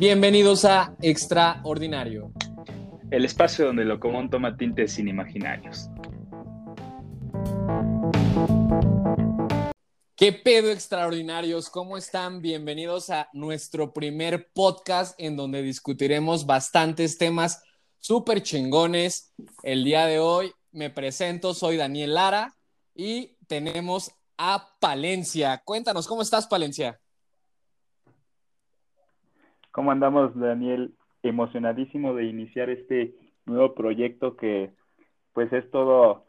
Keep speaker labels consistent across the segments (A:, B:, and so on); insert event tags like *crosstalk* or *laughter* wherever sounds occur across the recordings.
A: Bienvenidos a Extraordinario.
B: El espacio donde lo común toma tintes inimaginarios.
A: ¿Qué pedo extraordinarios? ¿Cómo están? Bienvenidos a nuestro primer podcast en donde discutiremos bastantes temas súper chingones. El día de hoy me presento, soy Daniel Lara y tenemos a Palencia. Cuéntanos, ¿cómo estás, Palencia?
C: ¿Cómo andamos, Daniel? Emocionadísimo de iniciar este nuevo proyecto que pues es todo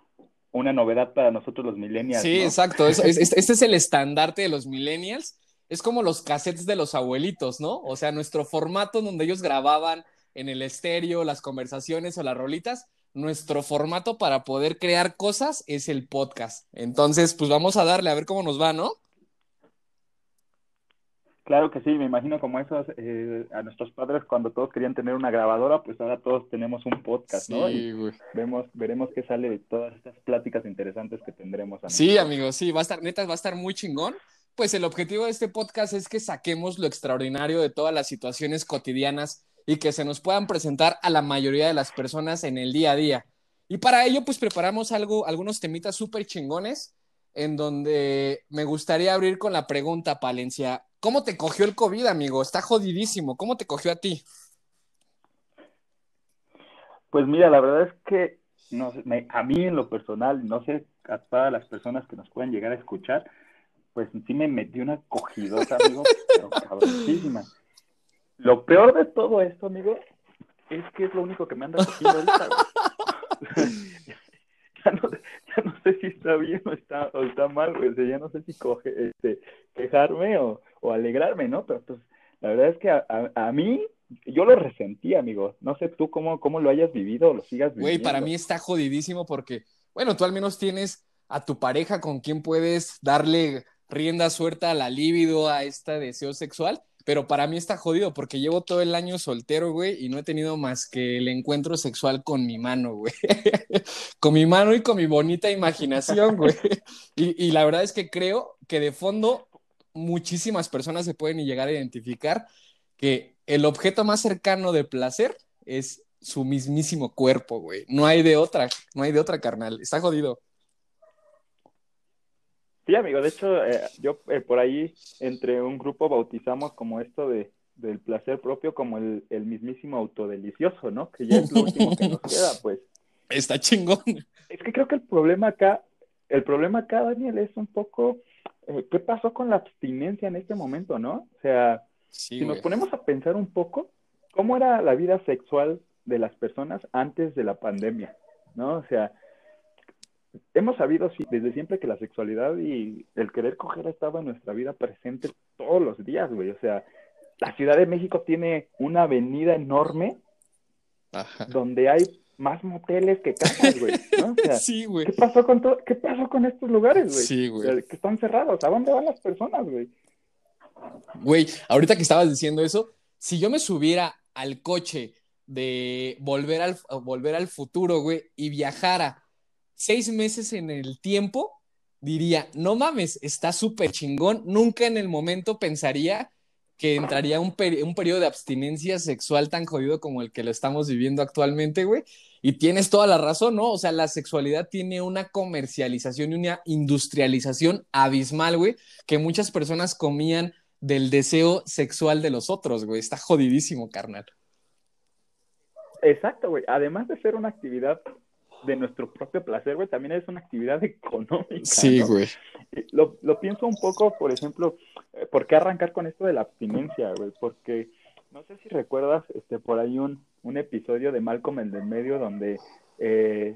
C: una novedad para nosotros los millennials.
A: Sí, exacto. *laughs* este es el estandarte de los millennials. Es como los cassettes de los abuelitos, ¿no? O sea, nuestro formato donde ellos grababan en el estéreo las conversaciones o las rolitas, nuestro formato para poder crear cosas es el podcast. Entonces, pues vamos a darle a ver cómo nos va, ¿no?
C: Claro que sí, me imagino como esos eh, a nuestros padres cuando todos querían tener una grabadora, pues ahora todos tenemos un podcast, ¿no? Sí, güey. Vemos, veremos qué sale de todas estas pláticas interesantes que tendremos.
A: Sí, amigos, sí, va a estar, neta, va a estar muy chingón. Pues el objetivo de este podcast es que saquemos lo extraordinario de todas las situaciones cotidianas y que se nos puedan presentar a la mayoría de las personas en el día a día. Y para ello, pues preparamos algo, algunos temitas súper chingones, en donde me gustaría abrir con la pregunta, Palencia. ¿Cómo te cogió el COVID, amigo? Está jodidísimo. ¿Cómo te cogió a ti?
C: Pues mira, la verdad es que no a mí en lo personal, no sé a todas las personas que nos pueden llegar a escuchar, pues sí me metí una cogidota, amigo, *laughs* pero cabroncísima. Lo peor de todo esto, amigo, es que es lo único que me anda cogiendo ahorita. *laughs* *laughs* ya, no, *laughs* ya no sé si está bien o está, o está mal, güey. O sea, ya no sé si coge, este, quejarme o, o alegrarme, ¿no? Pero pues la verdad es que a, a, mí, yo lo resentí, amigo. No sé tú cómo, cómo lo hayas vivido o lo sigas viviendo.
A: Güey, para mí está jodidísimo porque, bueno, tú al menos tienes a tu pareja con quien puedes darle rienda suelta a la libido, a este deseo sexual. Pero para mí está jodido porque llevo todo el año soltero, güey, y no he tenido más que el encuentro sexual con mi mano, güey. *laughs* con mi mano y con mi bonita imaginación, güey. *laughs* Y, y, la verdad es que creo que de fondo muchísimas personas se pueden llegar a identificar que el objeto más cercano de placer es su mismísimo cuerpo, güey. No hay de otra, no hay de otra, carnal. Está jodido.
C: Sí, amigo, de hecho, eh, yo eh, por ahí entre un grupo bautizamos como esto de, del placer propio como el, el mismísimo autodelicioso, ¿no? Que ya es lo último que nos queda, *laughs* pues.
A: Está chingón.
C: Es que creo que el problema acá, el problema acá, Daniel, es un poco, eh, ¿qué pasó con la abstinencia en este momento, no? O sea, si nos ponemos a pensar un poco, ¿cómo era la vida sexual de las personas antes de la pandemia, no? O sea, hemos sabido desde siempre que la sexualidad y el querer coger estaba en nuestra vida presente todos los días, güey. O sea, la Ciudad de México tiene una avenida enorme donde hay más moteles que casas, güey. ¿no? O sea, *laughs*
A: sí, güey.
C: ¿qué pasó con ¿Qué pasó con estos lugares, güey?
A: Sí, güey.
C: Que están cerrados. ¿A dónde van las personas, güey?
A: Güey, ahorita que estabas diciendo eso, si yo me subiera al coche de volver al, volver al futuro, güey, y viajara seis meses en el tiempo, diría, no mames, está súper chingón. Nunca en el momento pensaría que entraría un, un periodo de abstinencia sexual tan jodido como el que lo estamos viviendo actualmente, güey. Y tienes toda la razón, ¿no? O sea, la sexualidad tiene una comercialización y una industrialización abismal, güey, que muchas personas comían del deseo sexual de los otros, güey. Está jodidísimo, carnal.
C: Exacto, güey. Además de ser una actividad de nuestro propio placer, güey, también es una actividad *laughs* económica.
A: Sí, güey.
C: Lo, lo, pienso un poco, por ejemplo, eh, ¿por qué arrancar con esto de la abstinencia, güey? Porque no sé si recuerdas este, por ahí un, un episodio de Malcolm el del medio donde eh,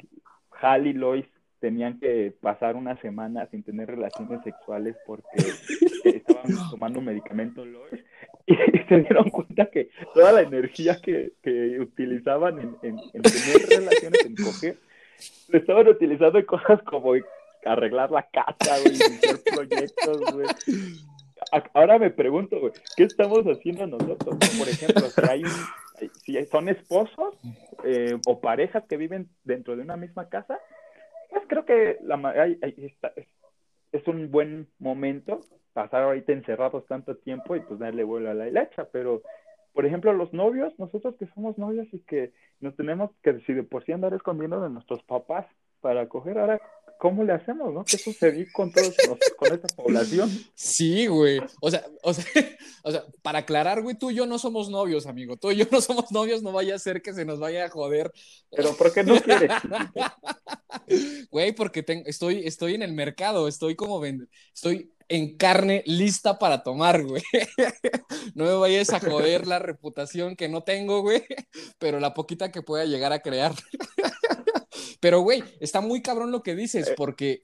C: Hal y Lois tenían que pasar una semana sin tener relaciones sexuales porque *laughs* estaban tomando un medicamento Lois *laughs* y se dieron cuenta que toda la energía que, que utilizaban en, en, en tener relaciones, en coger, estaban utilizando cosas como arreglar la casa, proyectos, güey. Ahora me pregunto, güey, ¿qué estamos haciendo nosotros? Por ejemplo, si hay si son esposos eh, o parejas que viven dentro de una misma casa, pues creo que la, hay, es un buen momento pasar ahorita encerrados tanto tiempo y pues darle vuelo a la hilacha, pero por ejemplo, los novios, nosotros que somos novios y que nos tenemos que, si de por sí andar escondiendo de nuestros papás para coger, ahora, ¿cómo le hacemos, no? ¿Qué sucedió con todos con esta población?
A: Sí, güey. O sea, o sea, *laughs* o sea, para aclarar, güey, tú y yo no somos novios, amigo. Tú y yo no somos novios, no vaya a ser que se nos vaya a joder.
C: Pero ¿por qué no quieres? *laughs*
A: Güey, porque estoy, estoy en el mercado, estoy como estoy en carne lista para tomar, güey. *laughs* No me vayas a joder la reputación que no tengo, güey, *laughs* pero la poquita que pueda llegar a crear. *laughs* Pero, güey, está muy cabrón lo que dices, eh. porque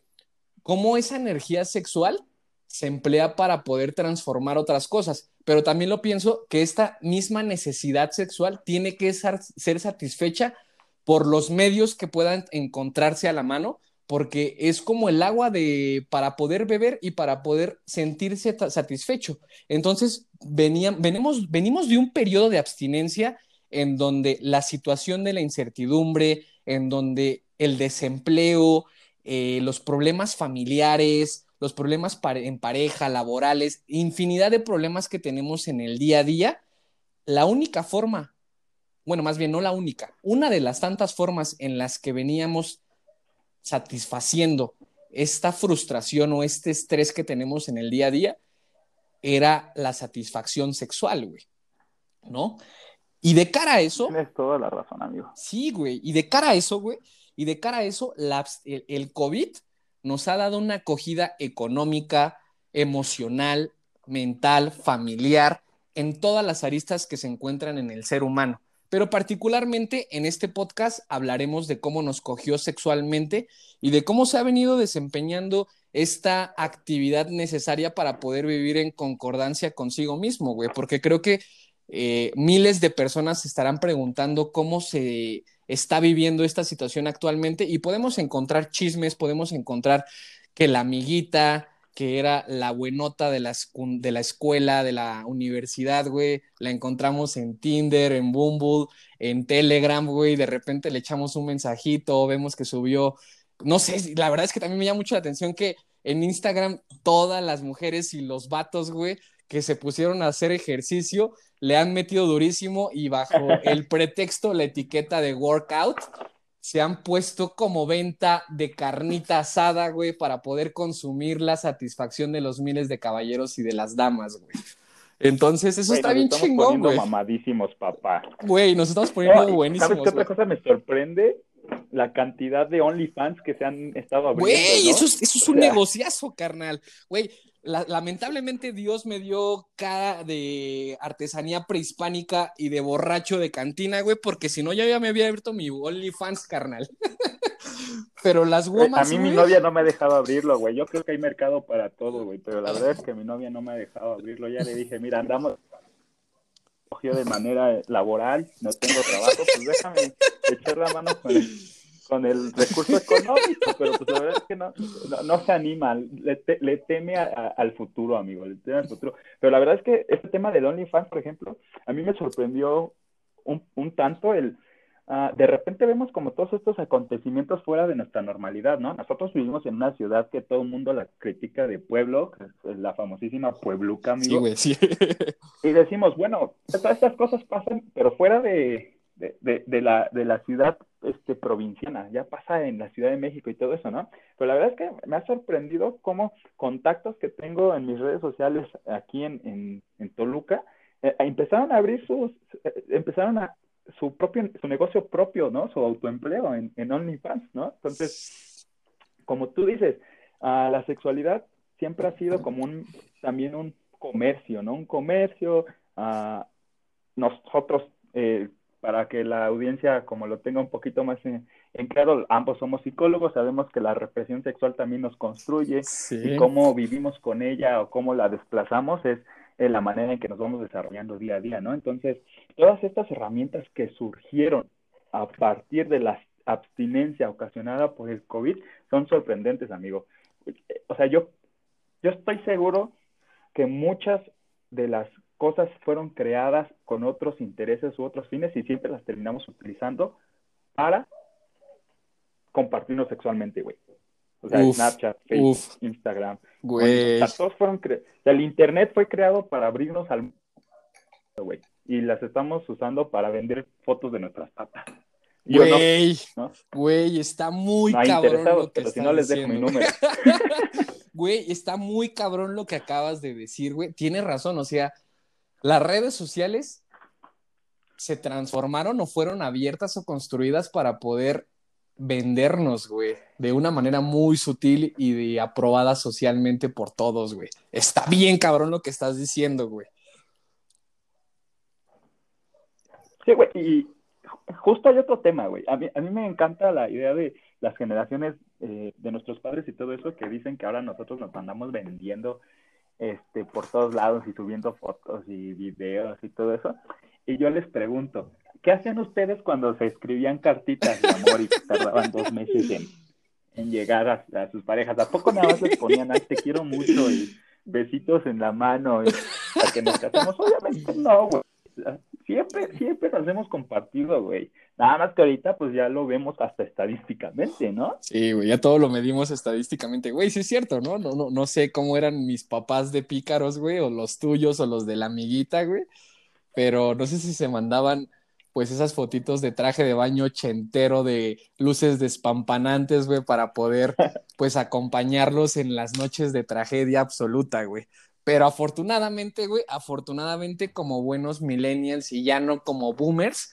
A: cómo esa energía sexual se emplea para poder transformar otras cosas. Pero también lo pienso que esta misma necesidad sexual tiene que ser satisfecha por los medios que puedan encontrarse a la mano porque es como el agua de para poder beber y para poder sentirse satisfecho. Entonces, venimos, venimos de un periodo de abstinencia en donde la situación de la incertidumbre, en donde el desempleo, eh, los problemas familiares, los problemas en pareja, laborales, infinidad de problemas que tenemos en el día a día, la única forma, bueno, más bien no la única, una de las tantas formas en las que veníamos satisfaciendo esta frustración o este estrés que tenemos en el día a día era la satisfacción sexual, güey. ¿No? Y de cara a eso.
C: Tienes toda la razón, amigo.
A: Sí, güey. Y de cara a eso, güey. Y de cara a eso, el, el COVID nos ha dado una acogida económica, emocional, mental, familiar, en todas las aristas que se encuentran en el ser humano pero particularmente en este podcast hablaremos de cómo nos cogió sexualmente y de cómo se ha venido desempeñando esta actividad necesaria para poder vivir en concordancia consigo mismo, güey, porque creo que eh, miles de personas se estarán preguntando cómo se está viviendo esta situación actualmente y podemos encontrar chismes, podemos encontrar que la amiguita, que era la buenota de la, de la escuela, de la universidad, güey. La encontramos en Tinder, en Bumble, en Telegram, güey. De repente le echamos un mensajito, vemos que subió. No sé, la verdad es que también me llama mucho la atención que en Instagram todas las mujeres y los vatos, güey, que se pusieron a hacer ejercicio, le han metido durísimo y bajo *laughs* el pretexto, la etiqueta de workout, se han puesto como venta de carnita asada, güey, para poder consumir la satisfacción de los miles de caballeros y de las damas, güey. Entonces, eso está bien chingón, güey.
C: mamadísimos, papá.
A: Güey, nos estamos poniendo buenísimos.
C: ¿Sabes qué otra cosa me sorprende? La cantidad de OnlyFans que se han estado abriendo.
A: Güey, eso, es, eso es un negociazo, carnal. Güey, lamentablemente Dios me dio cara de artesanía prehispánica y de borracho de cantina, güey, porque si no, ya me había abierto mi OnlyFans, carnal. *laughs* pero las womas.
C: A mí mi novia no me ha dejado abrirlo, güey. Yo creo que hay mercado para todo, güey, pero la verdad es que mi novia no me ha dejado abrirlo. Ya le dije, mira, andamos cogió de manera laboral, no tengo trabajo, pues déjame echar la mano con él con el recurso económico, pero pues la verdad es que no, no, se anima, le, le teme al futuro, amigo, le teme al futuro. Pero la verdad es que este tema del OnlyFans, por ejemplo, a mí me sorprendió un, un tanto el... Uh, de repente vemos como todos estos acontecimientos fuera de nuestra normalidad, ¿no? Nosotros vivimos en una ciudad que todo el mundo la critica de pueblo, que es la famosísima Puebluca, amigo.
A: Sí, güey, sí.
C: Y decimos, bueno, todas estas cosas pasan, pero fuera de, de, de, la, de la ciudad este, provinciana, ya pasa en la Ciudad de México y todo eso, ¿no? Pero la verdad es que me ha sorprendido cómo contactos que tengo en mis redes sociales aquí en, en, Toluca eh, empezaron a abrir sus, eh, empezaron a su propio, su negocio propio, ¿no? Su autoempleo en, en OnlyFans, ¿no? Entonces, como tú dices, uh, la sexualidad siempre ha sido como un, también un comercio, ¿no? Un comercio, uh, nosotros eh, para que la audiencia como lo tenga un poquito más en, claro, ambos somos psicólogos, sabemos que la represión sexual también nos construye y cómo vivimos con ella o cómo la desplazamos es la manera en que nos vamos desarrollando día a día, ¿no? Entonces, todas estas herramientas que surgieron a partir de la abstinencia ocasionada por el COVID son sorprendentes, amigo. O sea, yo, yo estoy seguro que muchas de las cosas fueron creadas con otros intereses u otros fines y siempre las terminamos utilizando para compartirnos sexualmente, güey. O sea, Snapchat, Facebook, Instagram.
A: Güey.
C: todos fueron el Internet fue creado para abrirnos al güey. y las estamos usando para vender fotos de nuestras patas.
A: Güey, no, güey, está muy cabrón lo que
C: pero si no les dejo mi número. *laughs*
A: güey, está muy cabrón lo que acabas de decir, güey. Tienes razón, o sea, las redes sociales se transformaron o fueron abiertas o construidas para poder vendernos, güey, de una manera muy sutil y aprobada socialmente por todos, güey. Está bien cabrón lo que estás diciendo, güey.
C: Sí, güey, y justo hay otro tema, güey. A mí, a mí me encanta la idea de las generaciones eh, de nuestros padres y todo eso que dicen que ahora nosotros nos andamos vendiendo este, por todos lados y subiendo fotos y videos y todo eso. Y yo les pregunto, ¿qué hacían ustedes cuando se escribían cartitas de amor y tardaban dos meses en, en llegar a, sus parejas? ¿A poco nada más les ponían, ay, te quiero mucho y besitos en la mano y, para que nos casemos? Obviamente no, güey. Siempre, siempre nos hemos compartido, güey. Nada más que ahorita, pues ya lo vemos hasta estadísticamente, ¿no?
A: Sí, güey, ya todo lo medimos estadísticamente. Güey, sí es cierto, ¿no? No, no, no sé cómo eran mis papás de pícaros, güey, o los tuyos, o los de la amiguita, güey. Pero no sé si se mandaban, pues, esas fotitos de traje de baño ochentero de luces despampanantes, güey, para poder, *laughs* pues, acompañarlos en las noches de tragedia absoluta, güey. Pero afortunadamente, güey, afortunadamente como buenos millennials y ya no como boomers,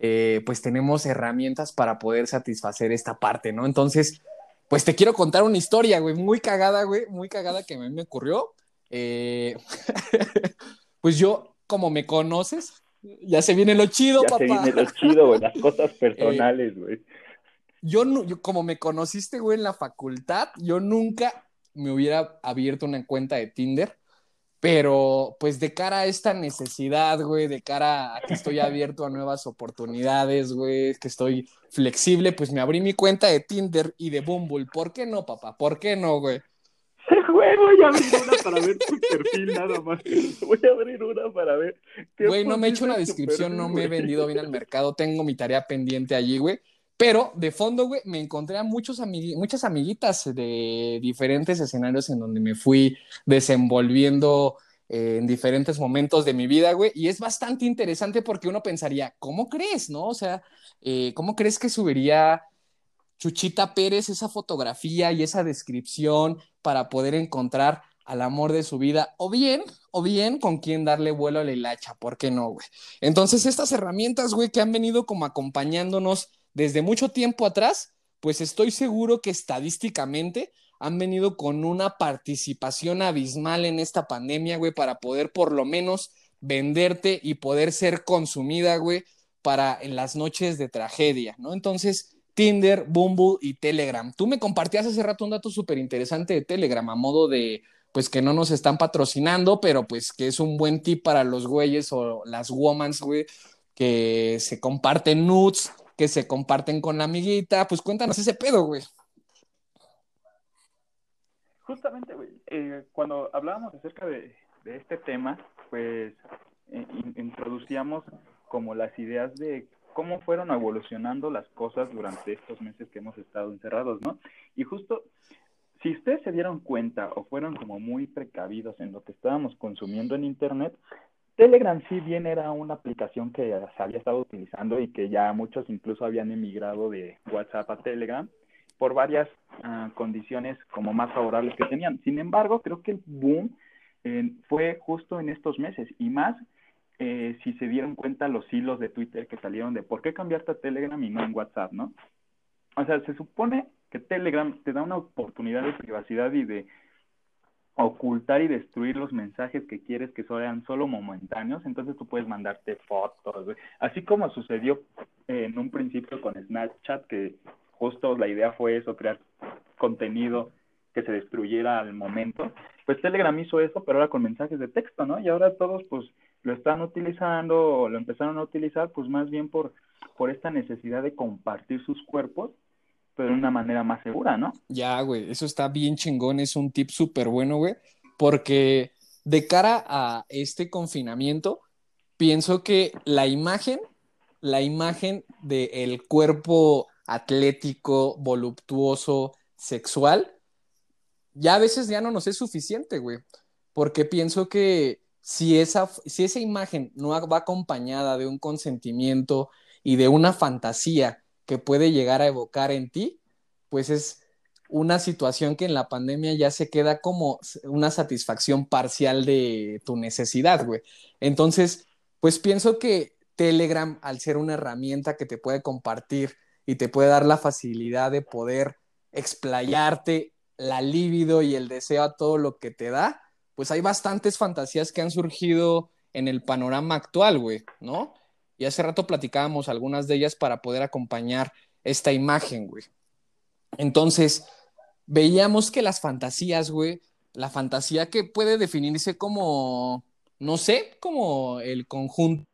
A: eh, pues tenemos herramientas para poder satisfacer esta parte, ¿no? Entonces, pues te quiero contar una historia, güey, muy cagada, güey, muy cagada que a mí me ocurrió. Eh, *laughs* pues yo, como me conoces, ya se viene lo chido,
C: ya
A: papá.
C: Se viene lo chido, güey, las cosas *laughs* eh, personales, güey.
A: yo, yo, como me conociste, güey, en la facultad, yo nunca me hubiera abierto una cuenta de Tinder pero pues de cara a esta necesidad, güey, de cara a que estoy abierto a nuevas oportunidades, güey, que estoy flexible, pues me abrí mi cuenta de Tinder y de Bumble. ¿Por qué no, papá? ¿Por qué no, güey? *laughs*
C: Güey, voy a abrir una para ver tu perfil nada más. Voy a abrir una para ver.
A: Güey, no me he hecho una descripción, no me he vendido bien al mercado, tengo mi tarea pendiente allí, güey. Pero de fondo, güey, me encontré a muchos muchas amiguitas de diferentes escenarios en donde me fui desenvolviendo eh, en diferentes momentos de mi vida, güey. Y es bastante interesante porque uno pensaría, ¿cómo crees, no? O sea, eh, ¿cómo crees que subiría Chuchita Pérez esa fotografía y esa descripción para poder encontrar al amor de su vida, o bien, o bien con quien darle vuelo a la hilacha, ¿por qué no, güey? Entonces, estas herramientas, güey, que han venido como acompañándonos desde mucho tiempo atrás, pues estoy seguro que estadísticamente han venido con una participación abismal en esta pandemia, güey, para poder por lo menos venderte y poder ser consumida, güey, para en las noches de tragedia, ¿no? Entonces, Tinder, Bumble y Telegram. Tú me compartías hace rato un dato súper interesante de Telegram, a modo de, pues que no nos están patrocinando, pero pues que es un buen tip para los güeyes o las womans, güey, que se comparten nudes que se comparten con la amiguita. Pues cuéntanos ese pedo, güey.
C: Justamente, güey, eh, cuando hablábamos acerca de, este tema, pues eh, introducíamos como las ideas de cómo fueron evolucionando las cosas durante estos meses que hemos estado encerrados, ¿no? Y justo, si ustedes se dieron cuenta o fueron como muy precavidos en lo que estábamos consumiendo en Internet, Telegram sí bien era una aplicación que se había estado utilizando y que ya muchos incluso habían emigrado de WhatsApp a Telegram por varias ah, condiciones como más favorables que tenían. Sin embargo, creo que el boom eh, fue justo en estos meses y más eh, si se dieron cuenta los hilos de Twitter que salieron de por qué cambiarte a Telegram y no en WhatsApp, ¿no? O sea, se supone que Telegram te da una oportunidad de privacidad y de ocultar y destruir los mensajes que quieres que sean solo momentáneos, entonces tú puedes mandarte fotos, así como sucedió en un principio con Snapchat, que justo la idea fue eso, crear contenido que se destruyera al momento, pues Telegram hizo eso, pero ahora con mensajes de texto, ¿no? Y ahora todos pues lo están utilizando o lo empezaron a utilizar pues más bien por, por esta necesidad de compartir sus cuerpos pero de una manera más segura, ¿no?
A: Ya, güey, eso está bien chingón, es un tip súper bueno, güey, porque de cara a este confinamiento, pienso que la imagen, la imagen del cuerpo atlético, voluptuoso, sexual, ya a veces ya no nos es suficiente, güey, porque pienso que si esa, si esa imagen no va acompañada de un consentimiento y de una fantasía que puede llegar a evocar en ti, pues es una situación que en la pandemia ya se queda como una satisfacción parcial de tu necesidad, güey. Entonces, pues pienso que Telegram, al ser una herramienta que te puede compartir y te puede dar la facilidad de poder explayarte la libido y el deseo a todo lo que te da, pues hay bastantes fantasías que han surgido en el panorama actual, güey, ¿no? Y hace rato platicábamos algunas de ellas para poder acompañar esta imagen, güey. Entonces, veíamos que las fantasías, güey, la fantasía que puede definirse como, no sé, como el conjunto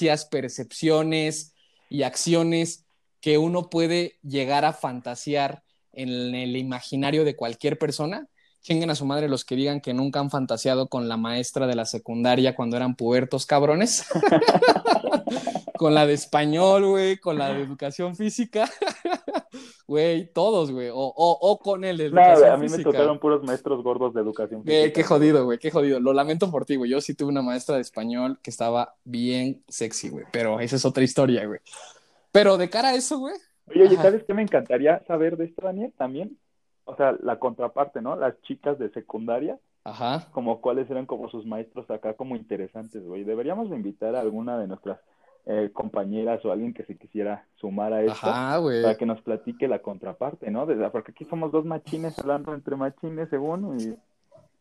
A: de percepciones y acciones que uno puede llegar a fantasear en el imaginario de cualquier persona. Chinguen a su madre los que digan que nunca han fantaseado con la maestra de la secundaria cuando eran pubertos cabrones. *laughs* con la de español, güey, con la de educación física. *laughs* Güey, todos, güey. O, o, con el de
C: educación a mí me tocaron puros maestros gordos de educación
A: física. qué jodido, güey, qué jodido. Lo lamento por ti, güey. Yo sí tuve una maestra de español que estaba bien sexy, güey. Pero esa es otra historia, güey. Pero de cara a eso, güey,
C: Oye, ¿sabes qué me encantaría saber de esto, Daniel? También, o sea, la contraparte, ¿no? Las chicas de secundaria,
A: Ajá.
C: como cuáles eran como sus maestros acá como interesantes, güey. Deberíamos invitar a alguna de nuestras eh, compañeras o alguien que se quisiera sumar a esto
A: Ajá, güey.
C: para que nos platique la contraparte, ¿no? Porque aquí somos dos machines hablando entre machines, según, y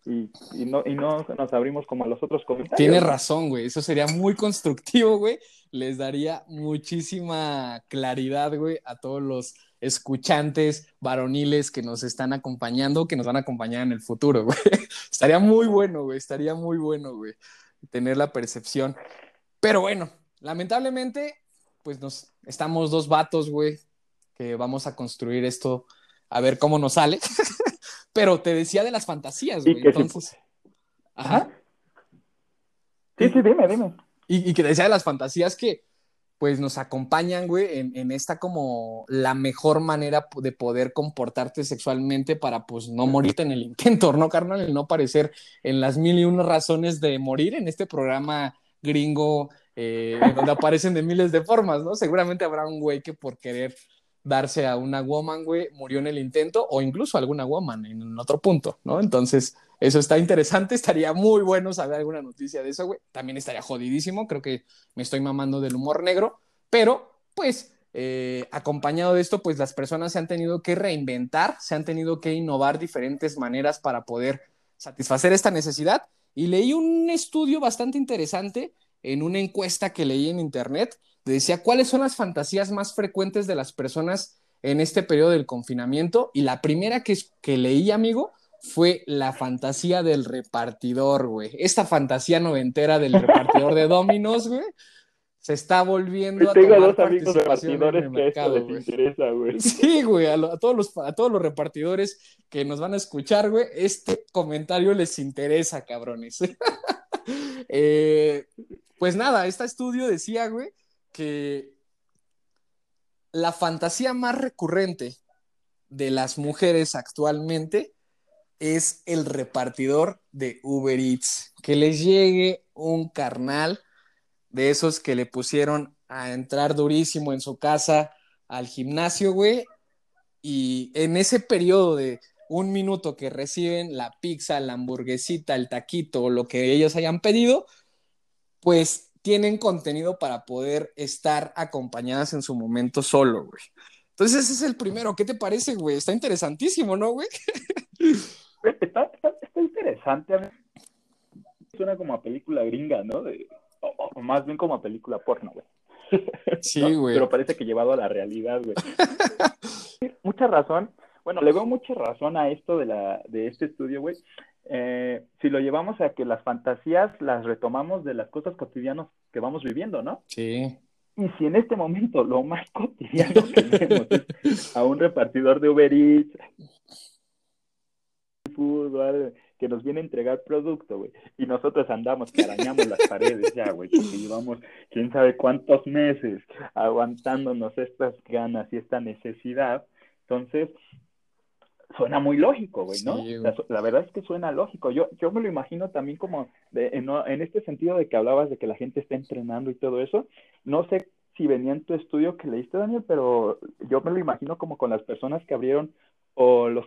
C: y, no, y no nos abrimos como a los otros comentarios.
A: Tienes razón, güey. Eso sería muy constructivo, güey. Les daría muchísima claridad, güey, a todos los escuchantes varoniles que nos están acompañando, que nos van a acompañar en el futuro, güey. *laughs* Estaría muy bueno, güey. Estaría muy bueno, güey. Tener la percepción. Pero bueno, lamentablemente, pues nos estamos dos vatos, güey, que vamos a construir esto a ver cómo nos sale. *laughs* Pero te decía de las fantasías, güey. Entonces.
C: Ajá. Sí, sí, dime, dime.
A: Y, que te decía de las fantasías que, pues, nos acompañan, güey, en, esta como la mejor manera de poder comportarte sexualmente para, pues, no morirte en el intento, ¿no, carnal? El no parecer en las mil y una razones de morir en este programa gringo, eh, donde aparecen de miles de formas, ¿no? Seguramente habrá un güey que por querer darse a una woman, güey, murió en el intento, o incluso alguna woman en otro punto, ¿no? Entonces, eso está interesante, *laughs* estaría muy bueno saber alguna noticia de eso, güey. También estaría jodidísimo, creo que me estoy mamando del humor negro, pero, pues, eh, acompañado de esto, pues las personas se han tenido que reinventar, se han tenido que innovar diferentes maneras para poder satisfacer esta necesidad. Y leí un estudio bastante interesante en una encuesta que leí en internet decía cuáles son las fantasías más frecuentes de las personas en este periodo del confinamiento y la primera que, que leí, amigo, fue la fantasía del repartidor, güey. Esta fantasía noventera del repartidor de Dominos, güey, se está volviendo
C: a Tengo dos amigos repartidores que esto les interesa, güey.
A: Sí, güey, a, todos los, a todos los repartidores que nos van a escuchar, güey, este comentario les interesa, cabrones. *laughs* Eh, pues nada, este estudio decía, güey, que la fantasía más recurrente de las mujeres actualmente es el repartidor de Uber Eats. Que les llegue un carnal de esos que le pusieron a entrar durísimo en su casa al gimnasio, güey. Y en ese periodo de un minuto que reciben la pizza, la hamburguesita, el taquito o lo que ellos hayan pedido, pues tienen contenido para poder estar acompañadas en su momento solo, güey. Entonces ese es el primero. ¿Qué te parece, güey? Está interesantísimo, ¿no, güey? *laughs*
C: Está, interesante. Suena como a película gringa, ¿no? o, más bien como a película porno, güey. *laughs*
A: Sí, güey.
C: Pero parece que llevado a la realidad, güey. *laughs* mucha razón. Bueno, le veo mucha razón a esto de, la, de este estudio, güey. Eh, si lo llevamos a que las fantasías las retomamos de las cosas cotidianas que vamos viviendo, ¿no?
A: Sí.
C: Y si en este momento lo más cotidiano que tenemos es a un repartidor de Uber Eats, que nos viene a entregar producto, güey, y nosotros andamos que arañamos las paredes ya, güey, porque llevamos quién sabe cuántos meses aguantándonos estas ganas y esta necesidad, entonces suena muy lógico, güey, ¿no?
A: Sí,
C: la verdad es que suena lógico. Yo, yo me lo imagino también como de- en, en este sentido de que hablabas de que la gente está entrenando y todo eso. No sé si venía en tu estudio que leíste, Daniel, pero yo me lo imagino como con las personas que abrieron o los,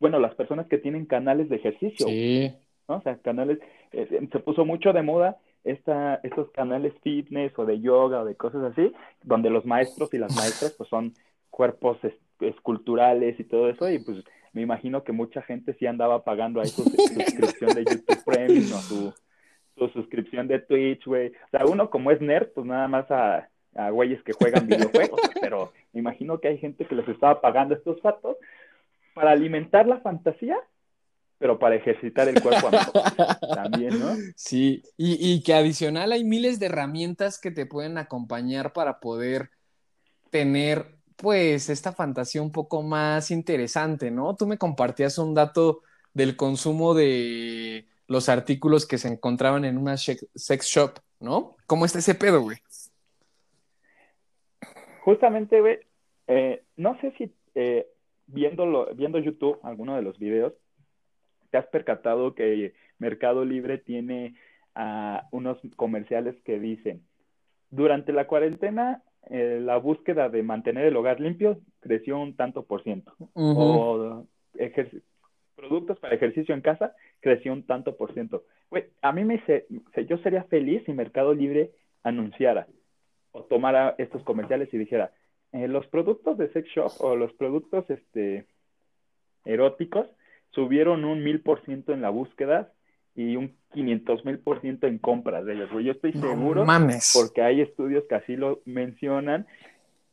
C: bueno, las personas que tienen canales de ejercicio,
A: Sí.
C: ¿no? O sea, canales, eh, se puso mucho de moda esta, estos canales fitness o de yoga o de cosas así, donde los maestros y las maestras pues son cuerpos es- esculturales y todo eso, y pues me imagino que mucha gente sí andaba pagando ahí su *laughs* suscripción de YouTube Premium o su, su suscripción de Twitch, güey. O sea, uno como es nerd, pues nada más a, a güeyes que juegan videojuegos, *laughs* pero me imagino que hay gente que les estaba pagando estos fatos para alimentar la fantasía, pero para ejercitar el cuerpo. *laughs* También, ¿no?
A: Sí, y, y que adicional hay miles de herramientas que te pueden acompañar para poder tener, pues, esta fantasía un poco más interesante, ¿no? Tú me compartías un dato del consumo de los artículos que se encontraban en una sex shop, ¿no? ¿Cómo está ese pedo, güey?
C: Justamente, güey, eh, no sé si eh, viéndolo, viendo YouTube, alguno de los videos, te has percatado que Mercado Libre tiene ah, unos comerciales que dicen, durante la cuarentena, eh, la búsqueda de mantener el hogar limpio creció un tanto por ciento. O productos para ejercicio en casa creció un tanto por ciento. Güey, a mí me se- yo sería feliz si Mercado Libre anunciara o tomara estos comerciales y dijera, eh, los productos de sex shop o los productos este, eróticos subieron un mil por ciento en la búsqueda y un 500 mil por ciento en compras de ellos, güey. Yo estoy
A: No
C: seguro
A: mames.
C: porque hay estudios que así lo mencionan,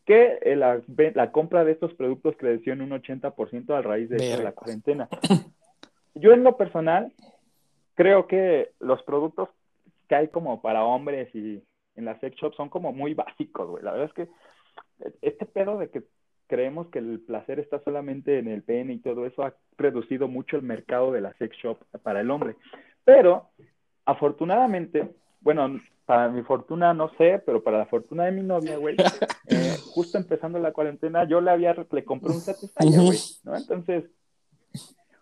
C: que eh, la, compra de estos productos creció en un 80% a raíz de de la cuarentena. Yo en lo personal creo que los productos que hay como para hombres y en la sex shop son como muy básicos, güey. La verdad es que este pedo de que creemos que el placer está solamente en el pene y todo eso ha reducido mucho el mercado de la sex shop para el hombre. Pero afortunadamente, bueno, para mi fortuna no sé, pero para la fortuna de mi novia, güey, eh, justo empezando la cuarentena, yo le había, le compré un Satisfyer, güey, ¿no? Entonces,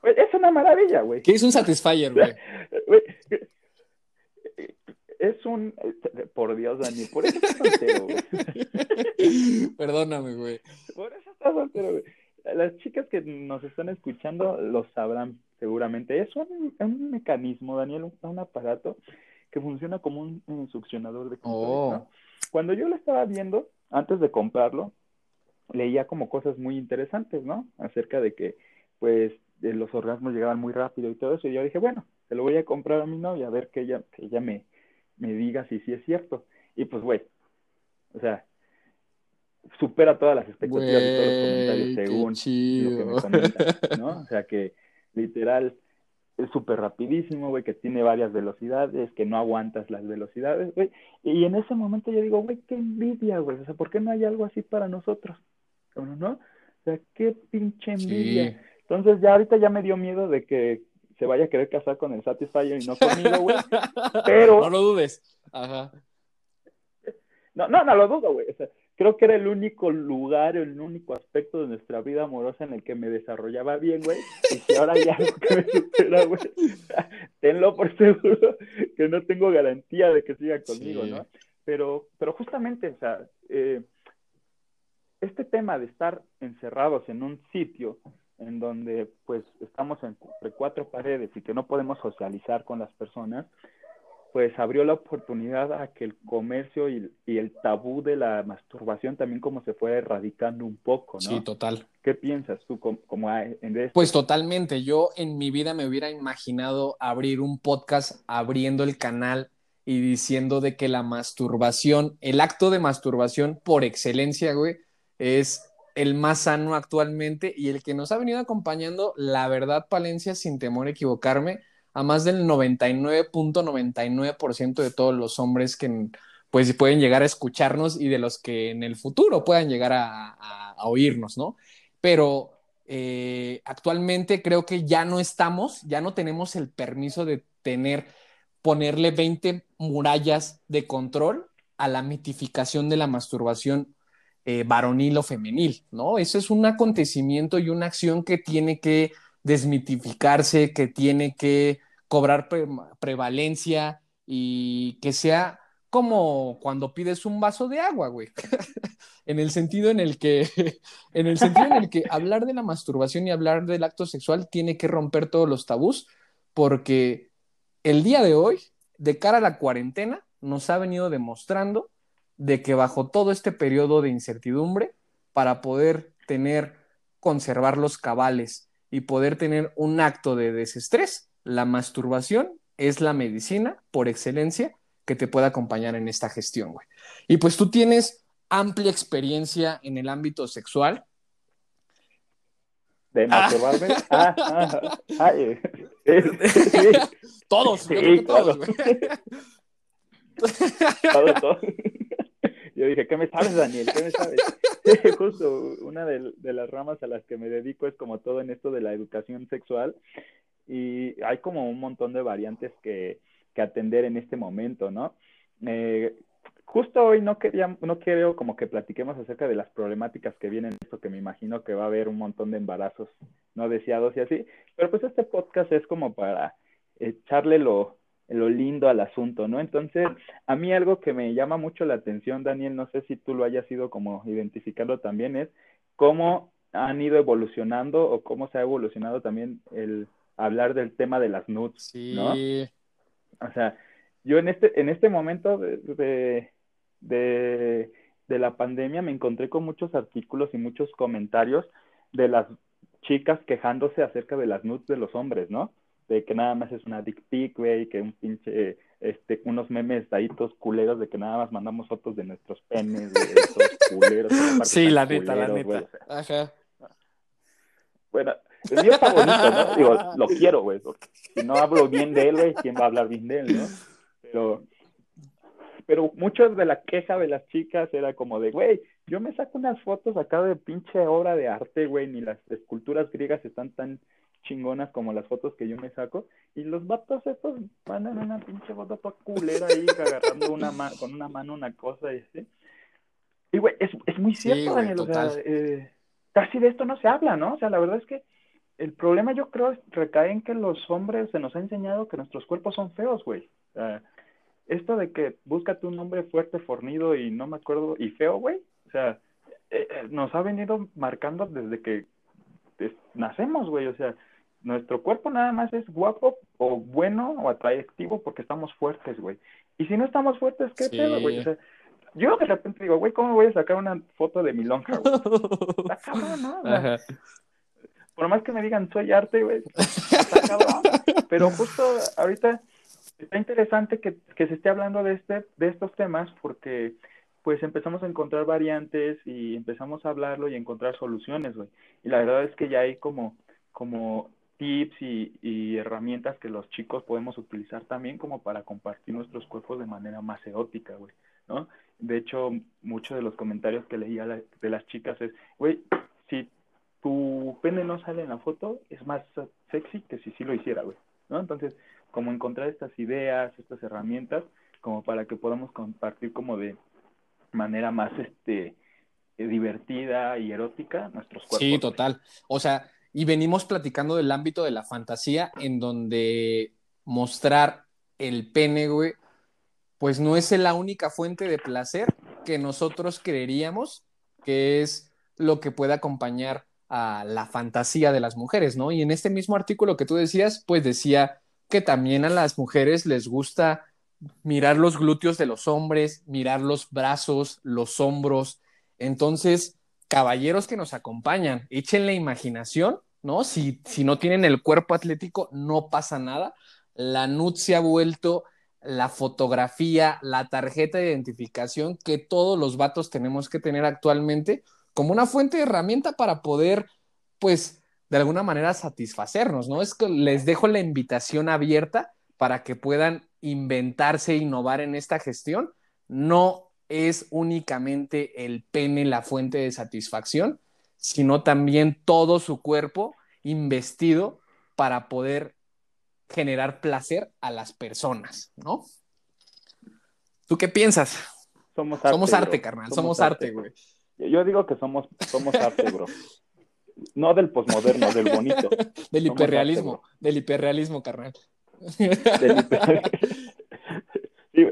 C: güey, es una maravilla, güey.
A: ¿Qué es un Satisfyer, güey? *laughs*
C: Güey, Es un, por Dios, Dani, por eso estás soltero, güey. *laughs*
A: Perdóname, güey.
C: Por eso estás soltero, güey. Las chicas que nos están escuchando lo sabrán seguramente. Es un, un mecanismo, Daniel, un, un aparato que funciona como un, un succionador de
A: Oh.
C: ¿no? Cuando yo lo estaba viendo, antes de comprarlo, leía como cosas muy interesantes, ¿no? Acerca de que, pues, de los orgasmos llegaban muy rápido y todo eso. Y yo dije, bueno, se lo voy a comprar a mi novia, a ver que ella, que ella me, me diga si sí es cierto. Y pues, güey, o sea, supera todas las expectativas y todos los comentarios según lo que me comentan, ¿no? O sea que literal es súper rapidísimo, güey, que tiene varias velocidades, que no aguantas las velocidades, güey. Y en ese momento yo digo, güey, qué envidia, güey. O sea, ¿por qué no hay algo así para nosotros? ¿No? ¿No? O sea, qué pinche envidia.
A: Sí.
C: Entonces ya ahorita ya me dio miedo de que se vaya a querer casar con el Satisfyer y no *laughs* conmigo, güey. *laughs* Pero-
A: No lo dudes. Ajá.
C: No, no, no lo dudo, güey. O sea, creo que era el único lugar, el único aspecto de nuestra vida amorosa en el que me desarrollaba bien, güey. Y si ahora hay algo que me supera, güey, *laughs* tenlo por seguro que no tengo garantía de que siga conmigo,
A: Sí.
C: ¿no? Pero, pero justamente, o sea, eh, este tema de estar encerrados en un sitio en donde pues estamos entre cuatro paredes y que no podemos socializar con las personas, pues abrió la oportunidad a que el comercio y, y el tabú de la masturbación también como se fue erradicando un poco, ¿no?
A: Sí, total.
C: ¿Qué piensas tú como, como en esto?
A: Pues totalmente. Yo en mi vida me hubiera imaginado abrir un podcast abriendo el canal y diciendo de que la masturbación, el acto de masturbación por excelencia, güey, es el más sano actualmente y el que nos ha venido acompañando, la verdad, Palencia, sin temor a equivocarme, a más del 99.99% de todos los hombres que pues pueden llegar a escucharnos y de los que en el futuro puedan llegar a, oírnos, ¿no? Pero eh, actualmente creo que ya no estamos, ya no tenemos el permiso de tener, ponerle 20 murallas de control a la mitificación de la masturbación eh, varonil o femenil, ¿no? Eso es un acontecimiento y una acción que tiene que desmitificarse, que tiene que cobrar prevalencia y que sea como cuando pides un vaso de agua, güey. *laughs* en el sentido en el que, *laughs* en el sentido en el que hablar de la masturbación y hablar del acto sexual tiene que romper todos los tabús, porque el día de hoy, de cara a la cuarentena, nos ha venido demostrando de que bajo todo este periodo de incertidumbre, para poder tener, conservar los cabales y poder tener un acto de desestrés, la masturbación es la medicina por excelencia que te pueda acompañar en esta gestión, güey. Y pues tú tienes amplia experiencia en el ámbito sexual.
C: ¿De masturbarme? Ah, ah, ah, *laughs* eh,
A: Todos, todos, güey. *laughs*
C: todo, todo. Yo dije, ¿qué me sabes, Daniel? ¿Qué me sabes? *laughs* Justo una de, las ramas a las que me dedico es como todo en esto de la educación sexual y hay como un montón de variantes que, que atender en este momento, ¿no? Eh, justo hoy no quería, no quiero como que platiquemos acerca de las problemáticas que vienen, esto que me imagino que va a haber un montón de embarazos no deseados y así, pero pues este podcast es como para echarle lo, lo lindo al asunto, ¿no? Entonces, a mí algo que me llama mucho la atención, Daniel, no sé si tú lo hayas ido como identificando también, es cómo han ido evolucionando o cómo se ha evolucionado también el hablar del tema de las nudes, sí. ¿no? O sea, yo en este, en este momento de, de, de, la pandemia me encontré con muchos artículos y muchos comentarios de las chicas quejándose acerca de las nudes de los hombres, ¿no? De que nada más es una dick pic, güey, que un pinche, este, unos memes daitos culeros de que nada más mandamos fotos de nuestros penes, de estos *laughs* culeros.
A: Sí, la neta, la neta. Ajá.
C: Bueno, el mío está bonito, ¿no? Digo, lo quiero, güey, porque si no hablo bien de él, güey, ¿quién va a hablar bien de él, no? Pero, pero muchas de la queja de las chicas era como de, güey, yo me saco unas fotos acá de pinche obra de arte, güey, ni las esculturas griegas están tan chingonas como las fotos que yo me saco, y los vatos estos mandan una pinche foto toda culera ahí, *laughs* agarrando una con una mano una cosa y así. Y, güey, es, es muy cierto, Daniel, o sea, eh, casi de esto no se habla, ¿no? O sea, la verdad es que el problema yo creo recae en que los hombres se nos ha enseñado que nuestros cuerpos son feos, güey. esto de que búscate un hombre fuerte, fornido y no me acuerdo, y feo, güey. O sea, eh, eh, nos ha venido marcando desde que nacemos, güey. O sea, nuestro cuerpo nada más es guapo o bueno o atractivo porque estamos fuertes, güey. Y si no estamos fuertes, ¿qué pedo, güey? O sea, yo de repente digo, güey, ¿cómo voy a sacar una foto de mi lonja, güey? *laughs* Está cabrón, ¿no? por más que me digan soy arte, güey, Pero justo ahorita está interesante que, se esté hablando de este, de estos temas porque pues empezamos a encontrar variantes y empezamos a hablarlo y encontrar soluciones, güey. Y la verdad es que ya hay como, como tips y, y, herramientas que los chicos podemos utilizar también como para compartir nuestros cuerpos de manera más erótica, güey, ¿no? De hecho, muchos de los comentarios que leía de las chicas es, güey, si tu pene no sale en la foto, es más sexy que si sí lo hiciera, güey, ¿no? Entonces, como encontrar estas ideas, estas herramientas, como para que podamos compartir como de manera más, este, divertida y erótica nuestros cuerpos.
A: Sí, total. O sea, y venimos platicando del ámbito de la fantasía en donde mostrar el pene, güey, pues no es la única fuente de placer que nosotros creeríamos que es lo que puede acompañar a la fantasía de las mujeres, ¿no? Y en este mismo artículo que tú decías, pues decía que también a las mujeres les gusta mirar los glúteos de los hombres, mirar los brazos, los hombros. Entonces, caballeros que nos acompañan, echen la imaginación, ¿no? Si, si no tienen el cuerpo atlético, no pasa nada. La NUT se ha vuelto la fotografía, la tarjeta de identificación que todos los vatos tenemos que tener actualmente como una fuente de herramienta para poder, pues, de alguna manera satisfacernos, ¿no? Es que les dejo la invitación abierta para que puedan inventarse e innovar en esta gestión. No es únicamente el pene la fuente de satisfacción, sino también todo su cuerpo investido para poder generar placer a las personas, ¿no? ¿Tú qué piensas?
C: Somos arte,
A: Somos arte carnal. Somos, arte, güey.
C: Yo digo que somos, somos arte, bro. No del posmoderno, del bonito. *laughs*
A: del hiperrealismo,
C: arte,
A: del hiperrealismo, carnal.
C: Del hiper- *laughs* Sí,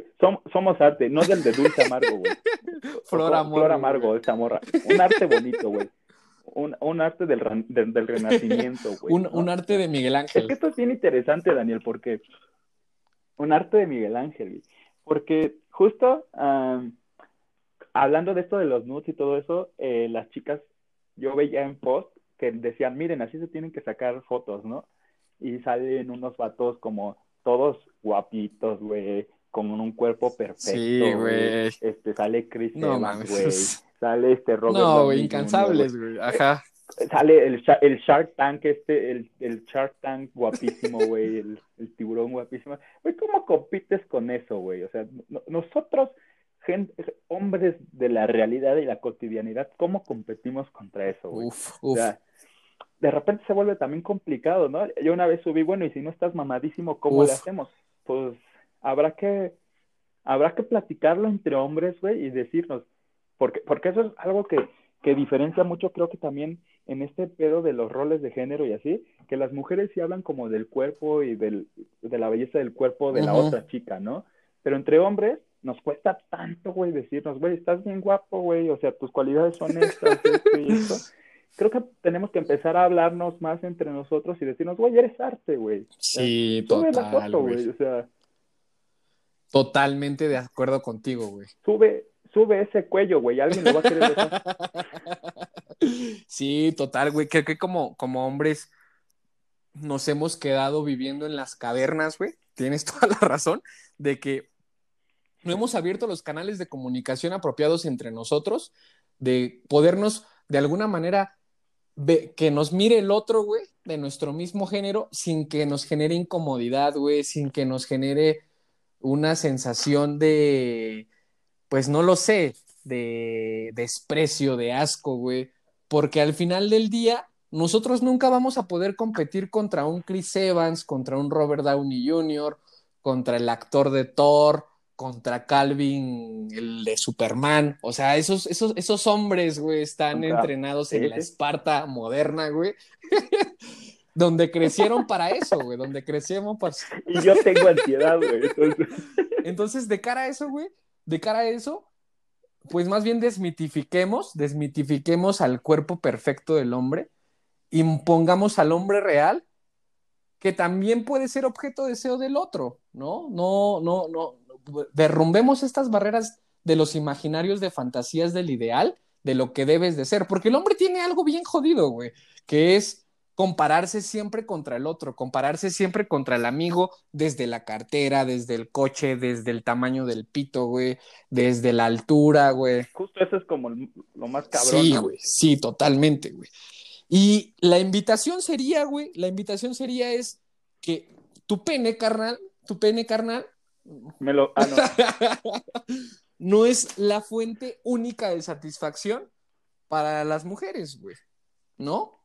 C: somos arte, no del de dulce amargo, güey. *laughs*
A: Flor amargo,
C: Flor amargo, esa morra. Un arte bonito, güey. Un, un arte del, del, del renacimiento, güey.
A: Un,
C: ¿no?
A: un arte de Miguel
C: Es
A: Ángel.
C: que esto es bien interesante, Daniel, porque un arte de Miguel Ángel, güey. porque justo hablando de esto de los nudes y todo eso, eh, las chicas, yo veía en post que decían, miren, así se tienen que sacar fotos, ¿no? Y salen unos vatos como todos guapitos, güey, con un cuerpo perfecto,
A: Sí, güey.
C: Este, sale Chris
A: No
C: Evans,
A: mames.
C: güey. Sale este Robert
A: No, güey, incansables, güey. Ajá.
C: Sale el, el Shark Tank, este, el, el Shark Tank guapísimo, güey, el, el tiburón guapísimo. Güey, ¿cómo compites con eso, güey? O sea, no- nosotros, gen- hombres de la realidad y la cotidianidad, ¿cómo competimos contra eso, güey?
A: Uf,
C: O
A: uf.
C: sea, de repente se vuelve también complicado, ¿no? Yo una vez subí, bueno, y si no estás mamadísimo, ¿cómo le
A: Uf.
C: hacemos? Pues habrá que, habrá que platicarlo entre hombres, güey, y decirnos, porque, porque eso es algo que, que diferencia mucho, creo que también en este pedo de los roles de género y así, que las mujeres sí hablan como del cuerpo y del, de la belleza del cuerpo de la otra chica, ¿no? Pero entre hombres nos cuesta tanto, güey, decirnos, güey, estás bien guapo, güey, o sea, tus cualidades son estas, esto y esto. *laughs* Creo que tenemos que empezar a hablarnos más entre nosotros y decirnos, güey, eres arte, güey. O sea,
A: Sí,
C: Sube la
A: total, güey,
C: o sea,
A: Totalmente de acuerdo contigo, güey.
C: sube, sube ese cuello, güey, alguien lo va a querer besar. *laughs*
A: Sí, total, güey. Creo que como, como hombres nos hemos quedado viviendo en las cavernas, güey. Tienes *laughs* toda la razón de que no hemos abierto los canales de comunicación apropiados entre nosotros, de podernos de alguna manera que nos mire el otro, güey, de nuestro mismo género, sin que nos genere incomodidad, güey, sin que nos genere una sensación de, pues no lo sé, de desprecio, de asco, güey, porque al final del día nosotros nunca vamos a poder competir contra un Chris Evans, contra un Robert Downey Jr., contra el actor de Thor, contra Calvin, el de Superman. O sea, esos, esos, esos hombres, güey, están entrenados en la. Esparta moderna, güey. *laughs* donde crecieron para eso, güey, donde crecieron para... *laughs*
C: Y yo tengo ansiedad, güey. Entonces,
A: Entonces, de cara a eso, güey, de cara a eso, pues más bien desmitifiquemos, desmitifiquemos al cuerpo perfecto del hombre, impongamos al hombre real, que también puede ser objeto de deseo del otro, ¿no? No, no, no, derrumbemos estas barreras de los imaginarios de fantasías del ideal, de lo que debes de ser, porque el hombre tiene algo bien jodido, güey, que es compararse siempre contra el otro, compararse siempre contra el amigo desde la cartera, desde el coche, desde el tamaño del pito, güey, desde la altura, güey.
C: justo eso es como lo más cabrón.
A: Sí, güey, sí, totalmente, güey. Y la invitación sería, güey, la invitación sería es que tu pene, carnal, tu pene, carnal,
C: Me lo, ah, no. *laughs*
A: no es la fuente única de satisfacción para las mujeres, güey, ¿no?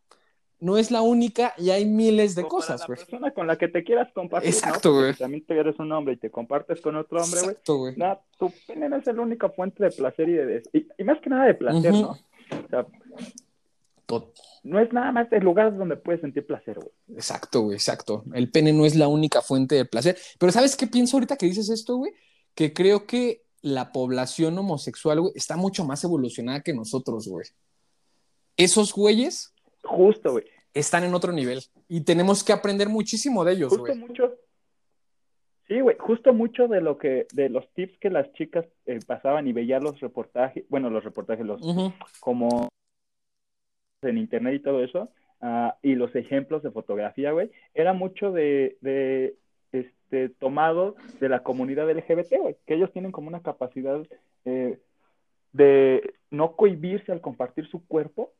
A: No es la única y hay miles de
C: O
A: cosas,
C: la
A: güey.
C: persona con la que te quieras compartir. ¿no?
A: Exacto, güey.
C: si También tú eres un hombre y te compartes con otro hombre, güey.
A: Exacto, güey.
C: No, tu pene no es la única fuente de placer y de y, y más que nada de placer. ¿no? O sea, no es nada más el lugar donde puedes sentir placer, güey.
A: Exacto, güey, exacto. El pene no es la única fuente de placer. Pero ¿sabes qué pienso ahorita que dices esto, güey? Que creo que la población homosexual, güey, está mucho más evolucionada que nosotros, güey. Esos güeyes
C: Justo, güey.
A: están en otro nivel y tenemos que aprender muchísimo de ellos,
C: Justo
A: güey.
C: mucho. Sí, güey, justo mucho de lo que, de los tips que las chicas eh, pasaban y veía los reportajes, bueno, los reportajes, los como en internet y todo eso, ah, y los ejemplos de fotografía, güey, era mucho de, de este tomado de la comunidad LGBT, güey, que ellos tienen como una capacidad eh, de no cohibirse al compartir su cuerpo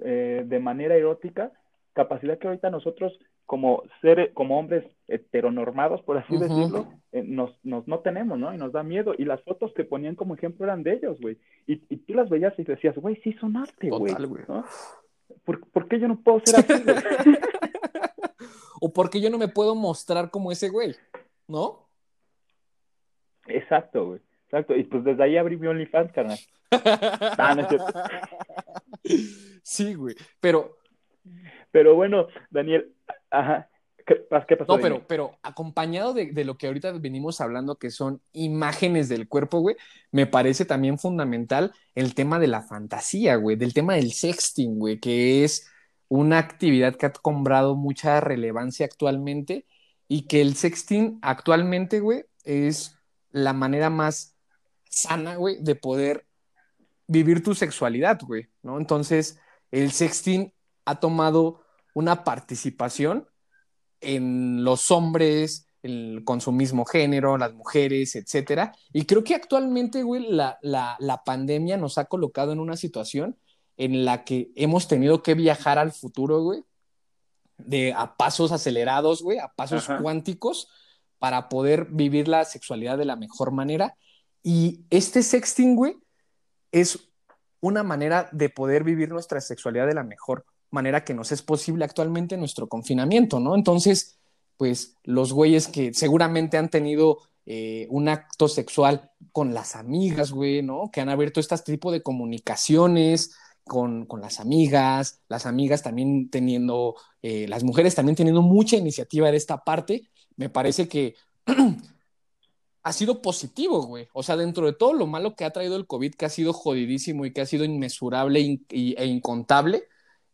C: eh, de manera erótica, capacidad que ahorita nosotros como seres, como hombres heteronormados, por así decirlo, eh, nos, nos no tenemos, ¿no? Y nos da miedo. Y las fotos que ponían como ejemplo eran de ellos, güey. Y, y tú las veías y decías, güey, sí son arte, güey. ¿no? ¿Por, por qué yo no puedo ser así, güey? *laughs*
A: O porque yo no me puedo mostrar como ese güey, ¿no?
C: Exacto, güey. Exacto. Y pues desde ahí abrí mi OnlyFans, carnal. *laughs* Ah, no es cierto. *laughs*
A: Sí, güey. Pero,
C: Pero bueno, Daniel, ajá. ¿Qué, qué pasó?
A: no, pero, pero acompañado de, de lo que ahorita venimos hablando, que son imágenes del cuerpo, güey, me parece también fundamental el tema de la fantasía, güey, del tema del sexting, güey, que es una actividad que ha cobrado mucha relevancia actualmente y que el sexting actualmente, güey, es la manera más sana, güey, de poder vivir tu sexualidad, güey, ¿no? Entonces, el sexting ha tomado una participación en los hombres, en- con su mismo género, las mujeres, etcétera. Y creo que actualmente, güey, la, la, la pandemia nos ha colocado en una situación en la que hemos tenido que viajar al futuro, güey, de a pasos acelerados, güey, a pasos
C: Ajá.
A: cuánticos, para poder vivir la sexualidad de la mejor manera. Y este sexting, güey, es una manera de poder vivir nuestra sexualidad de la mejor manera que nos es posible actualmente en nuestro confinamiento, ¿no? Entonces, pues los güeyes que seguramente han tenido eh, un acto sexual con las amigas, güey, ¿no? Que han abierto este tipo de comunicaciones con, con las amigas, las amigas también teniendo, eh, las mujeres también teniendo mucha iniciativa de esta parte, me parece que *clears throat* ha sido positivo, güey. O sea, dentro de todo lo malo que ha traído el COVID, que ha sido jodidísimo y que ha sido inmesurable e incontable,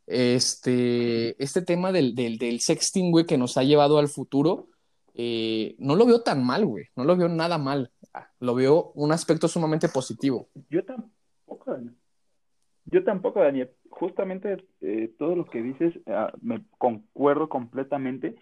A: este, este tema del, del, del sexting, güey, que nos ha llevado al futuro, eh, no lo veo tan mal, güey. No lo veo nada mal. Lo veo un aspecto sumamente positivo.
C: Yo tampoco, Daniel. Yo tampoco, Daniel. Justamente eh, todo lo que dices, ah, me concuerdo completamente.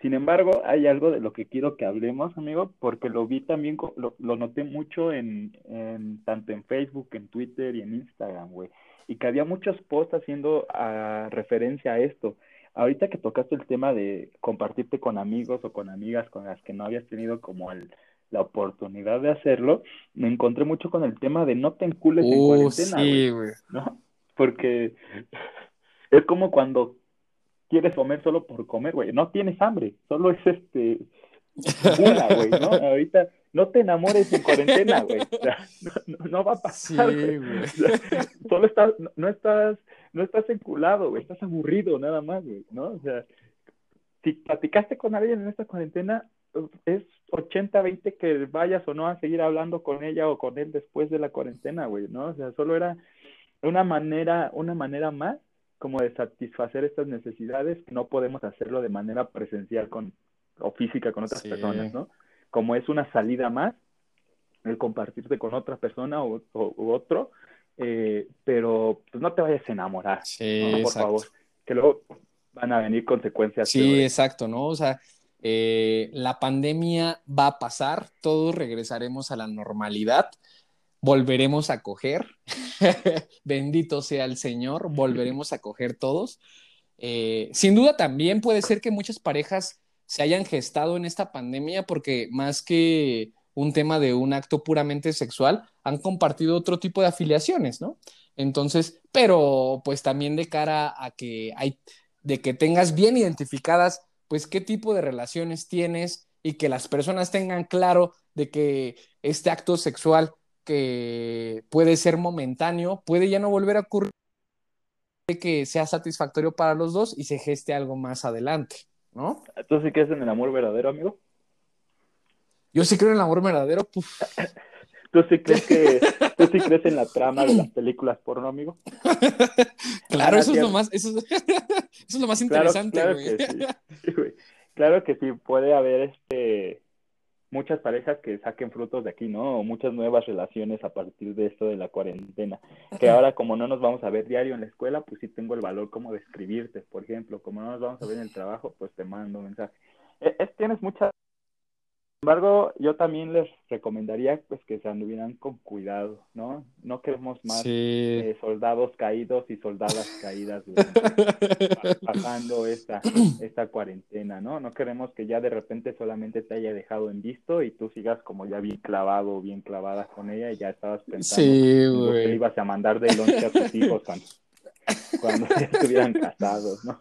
C: Sin embargo, hay algo de lo que quiero que hablemos, amigo, porque lo vi también, lo, lo noté mucho en, en tanto en Facebook, en Twitter y en Instagram, güey. Y que había muchos posts haciendo ah, referencia a esto. Ahorita que tocaste el tema de compartirte con amigos o con amigas con las que no habías tenido como el, la oportunidad de hacerlo, me encontré mucho con el tema de no te encules en
A: Uh,
C: cuarentena, güey,
A: sí, güey.
C: ¿no? Porque *laughs* es como cuando quieres comer solo por comer, güey. No tienes hambre, solo es este gula, güey, ¿no? *laughs* Ahorita no te enamores en cuarentena, güey. O sea, no, no- va a
A: Sí,
C: pasar, güey.
A: güey. *laughs*
C: O sea, solo estás, no, no estás, no estás enculado, güey, estás aburrido nada más, güey, ¿no? O sea, si platicaste con alguien en esta cuarentena, es 80-20 que vayas o no a seguir hablando con ella o con él después de la cuarentena, güey, ¿no? O sea, solo era una manera, una manera más como de satisfacer estas necesidades no podemos hacerlo de manera presencial con, o física con otras
A: Sí.
C: personas, ¿no? Como es una salida más, el compartirte con otra persona o, o- u otro, eh, pero pues no te vayas a enamorar,
A: Sí,
C: ¿no? Por
A: exacto.
C: favor, que luego van a venir consecuencias
A: Sí, exacto, ¿no? O sea, eh, la pandemia va a pasar, todos regresaremos a la normalidad, volveremos a coger, *laughs* bendito sea el Señor, volveremos a coger todos. Eh, sin duda también puede ser que muchas parejas se hayan gestado en esta pandemia porque más que un tema de un acto puramente sexual, han compartido otro tipo de afiliaciones, ¿no? Entonces, pero pues también de cara a que hay, de que tengas bien identificadas, pues qué tipo de relaciones tienes y que las personas tengan claro de que este acto sexual que puede ser momentáneo, puede ya no volver a ocurrir, que sea satisfactorio para los dos y se geste algo más adelante, ¿no?
C: ¿Tú sí crees en el amor verdadero, amigo?
A: Yo sí creo en el amor verdadero, puf, *laughs*
C: ¿Tú sí crees que, tú sí crees en la trama de las películas porno, amigo? *laughs*
A: claro,
C: Ah,
A: eso es lo más, eso es, *laughs* eso es lo más interesante,
C: claro
A: güey.
C: que sí. Sí, güey. Claro que sí, puede haber este muchas parejas que saquen frutos de aquí, ¿no? O muchas nuevas relaciones a partir de esto de la cuarentena. Que ahora como no nos vamos a ver diario en la escuela, pues sí tengo el valor como de escribirte, por ejemplo. Como no nos vamos a ver en el trabajo, pues te mando un mensaje. Es, es- tienes mucha... Sin embargo, yo también les recomendaría pues que se anduvieran con cuidado, ¿no? No queremos más
A: Sí.
C: eh, soldados caídos y soldadas caídas *laughs* pasando esta, esta cuarentena, ¿no? No queremos que ya de repente solamente te haya dejado en visto y tú sigas como ya bien clavado o bien clavada con ella y ya estabas pensando
A: Sí,
C: que ibas a mandar de lonche a tus hijos cuando, cuando ya estuvieran casados, ¿no?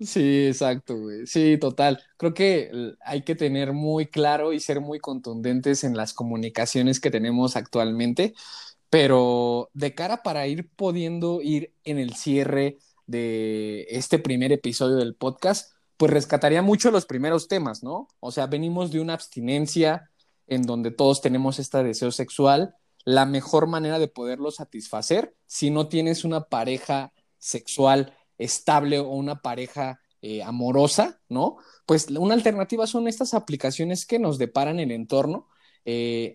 A: Sí, exacto. Sí, total. Creo que hay que tener muy claro y ser muy contundentes en las comunicaciones que tenemos actualmente, Pero de cara para ir pudiendo ir en el cierre de este primer episodio del podcast, pues rescataría mucho los primeros temas, ¿no? O sea, venimos de una abstinencia en donde todos tenemos este deseo sexual, la mejor manera de poderlo satisfacer, si no tienes una pareja sexual estable o una pareja eh, amorosa, ¿no? Pues una alternativa son estas aplicaciones que nos deparan el entorno, eh,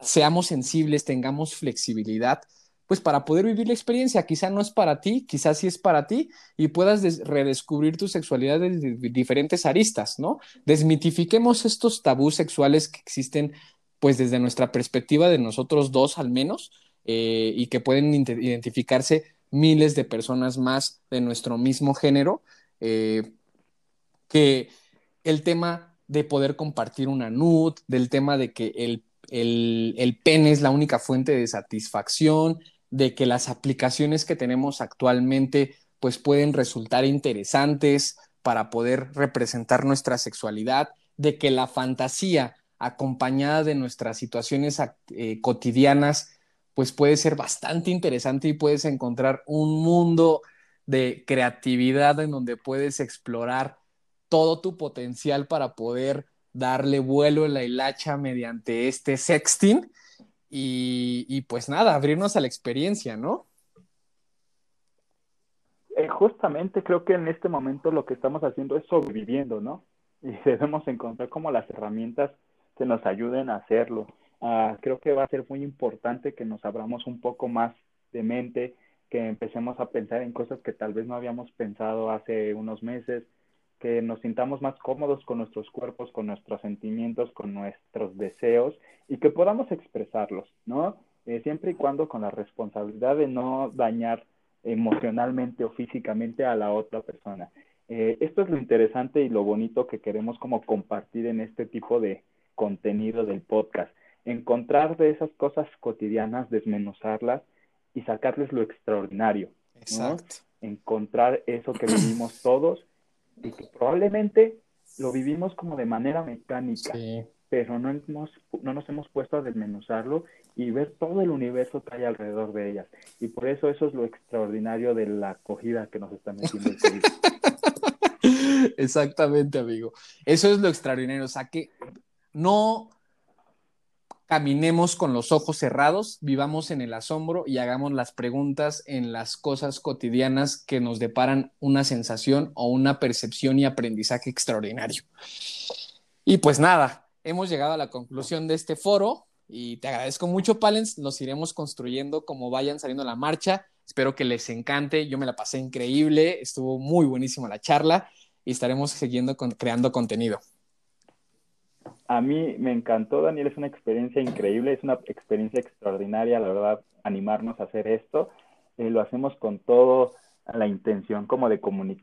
A: seamos sensibles, tengamos flexibilidad, pues para poder vivir la experiencia. Quizá no es para ti, quizás sí es para ti y puedas redescubrir tu sexualidad desde diferentes aristas, ¿no? Desmitifiquemos estos tabús sexuales que existen, pues desde nuestra perspectiva de nosotros dos al menos, eh, y que pueden identificarse miles de personas más de nuestro mismo género, eh, que el tema de poder compartir una nud, del tema de que el, el, el pene es la única fuente de satisfacción, de que las aplicaciones que tenemos actualmente pues pueden resultar interesantes para poder representar nuestra sexualidad, de que la fantasía acompañada de nuestras situaciones eh, cotidianas pues puede ser bastante interesante y puedes encontrar un mundo de creatividad en donde puedes explorar todo tu potencial para poder darle vuelo en la hilacha mediante este sexting y, pues nada, abrirnos a la experiencia, ¿no?
C: Eh, justamente creo que en este momento lo que estamos haciendo es sobreviviendo, ¿no? *laughs* Y debemos encontrar como las herramientas que nos ayuden a hacerlo. Ah, creo que va a ser muy importante que nos abramos un poco más de mente, que empecemos a pensar en cosas que tal vez no habíamos pensado hace unos meses, que nos sintamos más cómodos con nuestros cuerpos, con nuestros sentimientos, con nuestros deseos y que podamos expresarlos, ¿no? Eh, siempre y cuando con la responsabilidad de no dañar emocionalmente o físicamente a la otra persona. Eh, esto es lo interesante y lo bonito que queremos como compartir en este tipo de contenido del podcast. Encontrar de esas cosas cotidianas, desmenuzarlas y sacarles lo extraordinario. Exacto. Encontrar eso que *clears throat* vivimos todos y que probablemente lo vivimos como de manera mecánica, pero no, hemos, no nos hemos puesto a desmenuzarlo y ver todo el universo que hay alrededor de ellas. Y por eso eso es lo extraordinario de la acogida que nos está metiendo el COVID. *laughs*
A: Exactamente, amigo. Eso es lo extraordinario. O sea, que no caminemos con los ojos cerrados, vivamos en el asombro y hagamos las preguntas en las cosas cotidianas que nos deparan una sensación o una percepción y aprendizaje extraordinario. Y pues nada, hemos llegado a la conclusión de este foro y te agradezco mucho, Palens. Los iremos construyendo como vayan saliendo la marcha. Espero que les encante. Yo me la pasé increíble, estuvo muy buenísima la charla y estaremos siguiendo creando contenido.
C: A mí me encantó, Daniel, es una experiencia increíble, es una experiencia extraordinaria, la verdad, animarnos a hacer esto. Eh, lo hacemos con todo la intención como de comunicar